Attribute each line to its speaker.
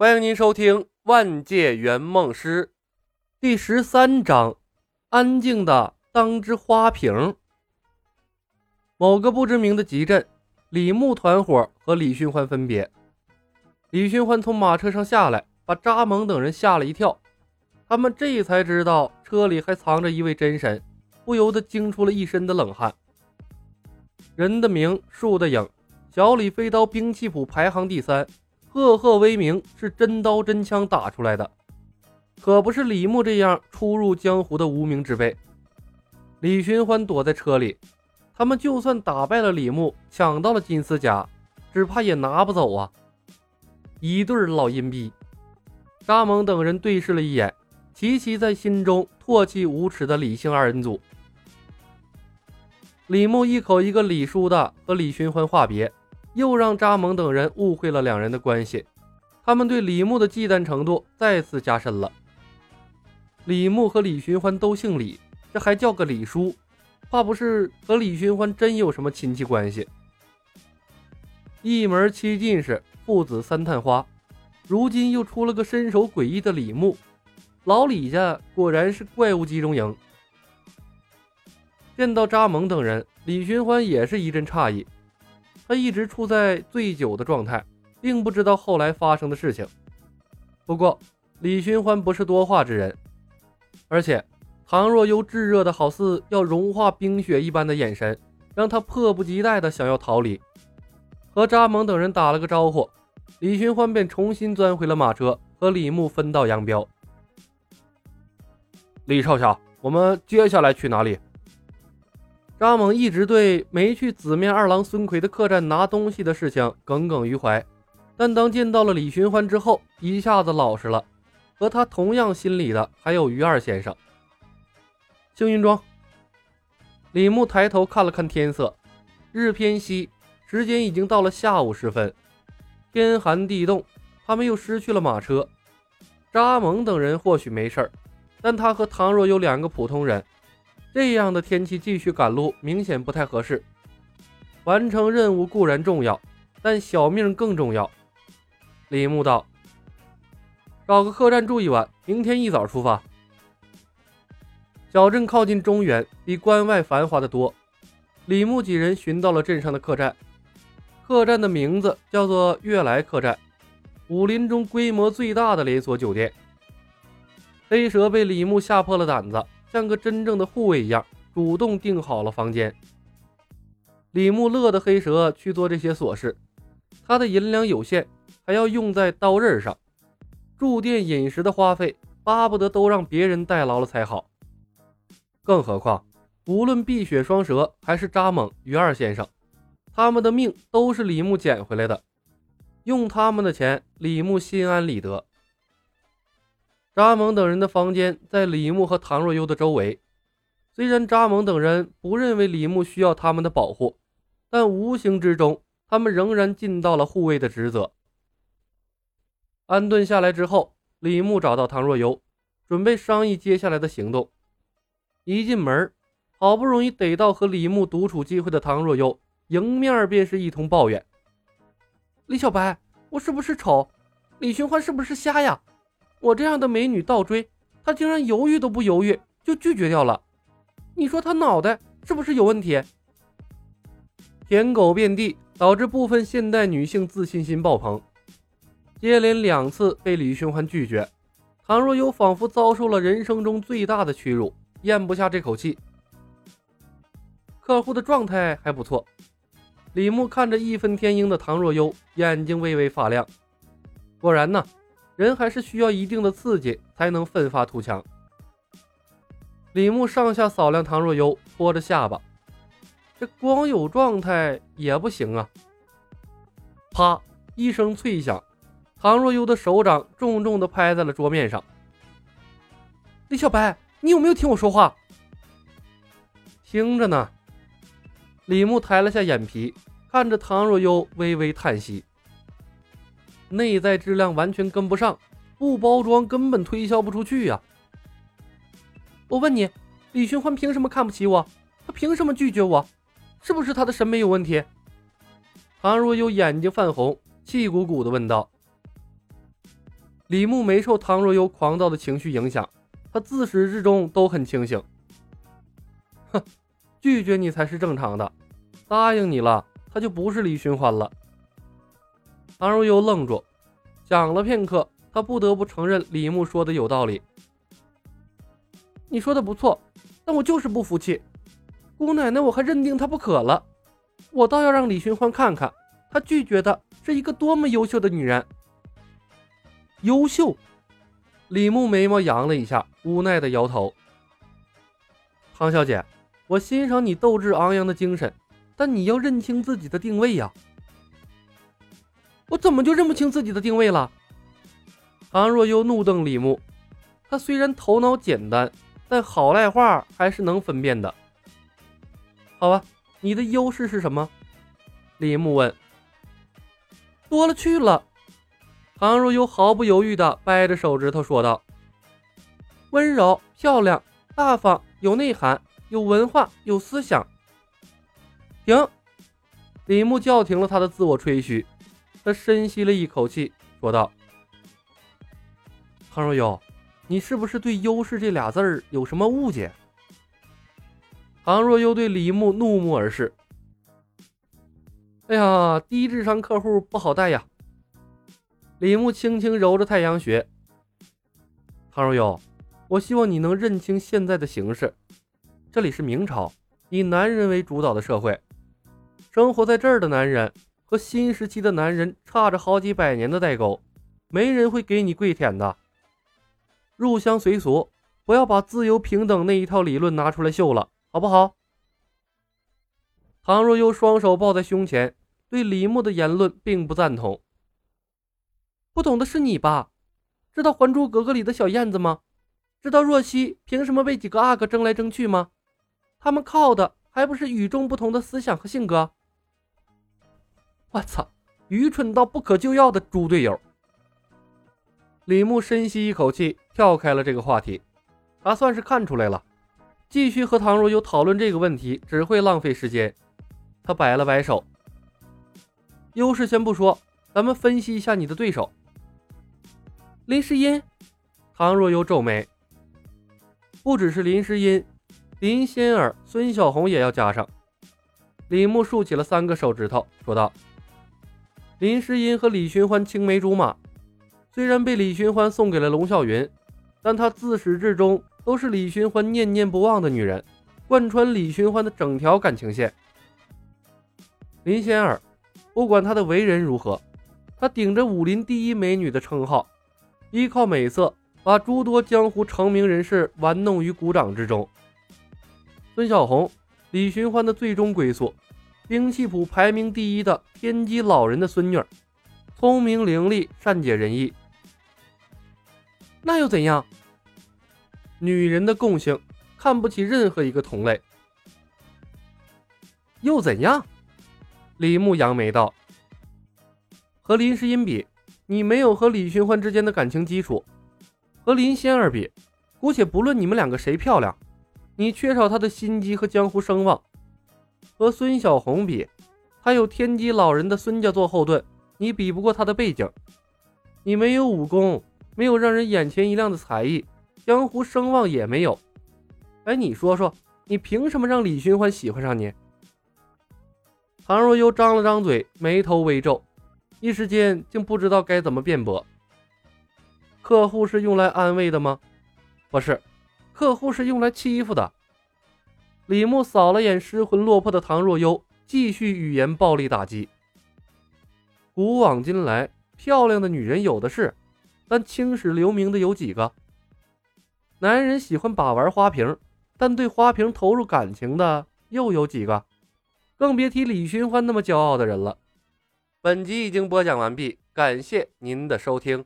Speaker 1: 欢迎您收听《万界圆梦师》第十三章：安静的当只花瓶。某个不知名的集镇，李牧团伙和李寻欢分别。李寻欢从马车上下来，把扎蒙等人吓了一跳。他们这才知道车里还藏着一位真神，不由得惊出了一身的冷汗。人的名，树的影，小李飞刀兵器谱排行第三。赫赫威名是真刀真枪打出来的，可不是李牧这样初入江湖的无名之辈。李寻欢躲在车里，他们就算打败了李牧，抢到了金丝甲，只怕也拿不走啊！一对老阴逼。沙蒙等人对视了一眼，齐齐在心中唾弃无耻的李姓二人组。李牧一口一个李叔的，和李寻欢话别。又让扎蒙等人误会了两人的关系，他们对李牧的忌惮程度再次加深了。李牧和李寻欢都姓李，这还叫个李叔，怕不是和李寻欢真有什么亲戚关系？一门七进士，父子三探花，如今又出了个身手诡异的李牧，老李家果然是怪物集中营。见到扎蒙等人，李寻欢也是一阵诧异。他一直处在醉酒的状态，并不知道后来发生的事情。不过，李寻欢不是多话之人，而且唐若幽炙热的好似要融化冰雪一般的眼神，让他迫不及待的想要逃离。和扎蒙等人打了个招呼，李寻欢便重新钻回了马车，和李牧分道扬镳。李少侠，我们接下来去哪里？扎猛一直对没去紫面二郎孙奎的客栈拿东西的事情耿耿于怀，但当见到了李寻欢之后，一下子老实了。和他同样心里的还有于二先生。幸运庄，李牧抬头看了看天色，日偏西，时间已经到了下午时分，天寒地冻，他们又失去了马车。扎蒙等人或许没事儿，但他和唐若有两个普通人。这样的天气继续赶路，明显不太合适。完成任务固然重要，但小命更重要。李牧道：“找个客栈住一晚，明天一早出发。”小镇靠近中原，比关外繁华的多。李牧几人寻到了镇上的客栈，客栈的名字叫做悦来客栈，武林中规模最大的连锁酒店。黑蛇被李牧吓破了胆子。像个真正的护卫一样，主动订好了房间。李牧乐得黑蛇去做这些琐事，他的银两有限，还要用在刀刃上。住店饮食的花费，巴不得都让别人代劳了才好。更何况，无论碧血双蛇还是扎猛、于二先生，他们的命都是李牧捡回来的，用他们的钱，李牧心安理得。扎蒙等人的房间在李牧和唐若幽的周围。虽然扎蒙等人不认为李牧需要他们的保护，但无形之中，他们仍然尽到了护卫的职责。安顿下来之后，李牧找到唐若幽，准备商议接下来的行动。一进门，好不容易逮到和李牧独处机会的唐若幽，迎面便是一通抱怨：“
Speaker 2: 李小白，我是不是丑？李寻欢是不是瞎呀？”我这样的美女倒追，他竟然犹豫都不犹豫就拒绝掉了。你说他脑袋是不是有问题？
Speaker 1: 舔狗遍地，导致部分现代女性自信心爆棚。接连两次被李寻欢拒绝，唐若幽仿佛遭受了人生中最大的屈辱，咽不下这口气。客户的状态还不错。李牧看着义愤填膺的唐若幽，眼睛微微发亮。果然呢。人还是需要一定的刺激才能奋发图强。李牧上下扫量唐若幽，拖着下巴，这光有状态也不行啊！啪一声脆响，唐若幽的手掌重重的拍在了桌面上。
Speaker 2: 李小白，你有没有听我说话？
Speaker 1: 听着呢。李牧抬了下眼皮，看着唐若幽，微微叹息。内在质量完全跟不上，不包装根本推销不出去呀！
Speaker 2: 我问你，李寻欢凭什么看不起我？他凭什么拒绝我？是不是他的审美有问题？
Speaker 1: 唐若幽眼睛泛红，气鼓鼓的问道。李牧没受唐若悠狂躁的情绪影响，他自始至终都很清醒。哼，拒绝你才是正常的，答应你了，他就不是李寻欢了。唐若悠愣住，想了片刻，他不得不承认李牧说的有道理。你说的不错，但我就是不服气，姑奶奶我还认定她不可了，我倒要让李寻欢看看，他拒绝的是一个多么优秀的女人。优秀，李牧眉毛扬了一下，无奈的摇头。唐小姐，我欣赏你斗志昂扬的精神，但你要认清自己的定位呀。我怎么就认不清自己的定位了？唐若悠怒瞪李牧，他虽然头脑简单，但好赖话还是能分辨的。好吧，你的优势是什么？李牧问。多了去了。唐若悠毫不犹豫地掰着手指头说道：“温柔、漂亮、大方、有内涵、有文化、有思想。”停！李牧叫停了他的自我吹嘘，他深吸了一口气，说道：“唐若悠，你是不是对‘优势’这俩字儿有什么误解？”唐若悠对李牧怒目而视：“哎呀，低智商客户不好带呀。”李牧轻轻揉着太阳穴，唐若悠，我希望你能认清现在的形势。这里是明朝，以男人为主导的社会，生活在这儿的男人和新时期的男人差着好几百年的代沟，没人会给你跪舔的。入乡随俗，不要把自由平等那一套理论拿出来秀了，好不好？唐若悠双手抱在胸前，对李牧的言论并不赞同。不懂的是你吧？知道《还珠格格》里的小燕子吗？知道若曦凭什么被几个阿哥争来争去吗？他们靠的还不是与众不同的思想和性格？我操！愚蠢到不可救药的猪队友！李牧深吸一口气，跳开了这个话题。他算是看出来了，继续和唐若悠讨论这个问题只会浪费时间。他摆了摆手：“优势先不说，咱们分析一下你的对手。”林诗音，唐若悠皱眉。不只是林诗音，林仙儿、孙小红也要加上。李牧竖起了三个手指头，说道：“林诗音和李寻欢青梅竹马，虽然被李寻欢送给了龙啸云，但她自始至终都是李寻欢念念不忘的女人，贯穿李寻欢的整条感情线。林仙儿，不管她的为人如何，她顶着武林第一美女的称号。”依靠美色，把诸多江湖成名人士玩弄于股掌之中。孙小红，李寻欢的最终归宿，兵器谱排名第一的天机老人的孙女，聪明伶俐，善解人意。那又怎样？女人的共性，看不起任何一个同类。又怎样？李牧扬眉道：“和林诗音比。”你没有和李寻欢之间的感情基础，和林仙儿比，姑且不论你们两个谁漂亮，你缺少她的心机和江湖声望。和孙小红比，她有天机老人的孙家做后盾，你比不过她的背景。你没有武功，没有让人眼前一亮的才艺，江湖声望也没有。哎，你说说，你凭什么让李寻欢喜欢上你？唐若悠张了张嘴，眉头微皱。一时间竟不知道该怎么辩驳。客户是用来安慰的吗？不是，客户是用来欺负的。李牧扫了眼失魂落魄的唐若悠，继续语言暴力打击。古往今来，漂亮的女人有的是，但青史留名的有几个？男人喜欢把玩花瓶，但对花瓶投入感情的又有几个？更别提李寻欢那么骄傲的人了。本集已经播讲完毕，感谢您的收听。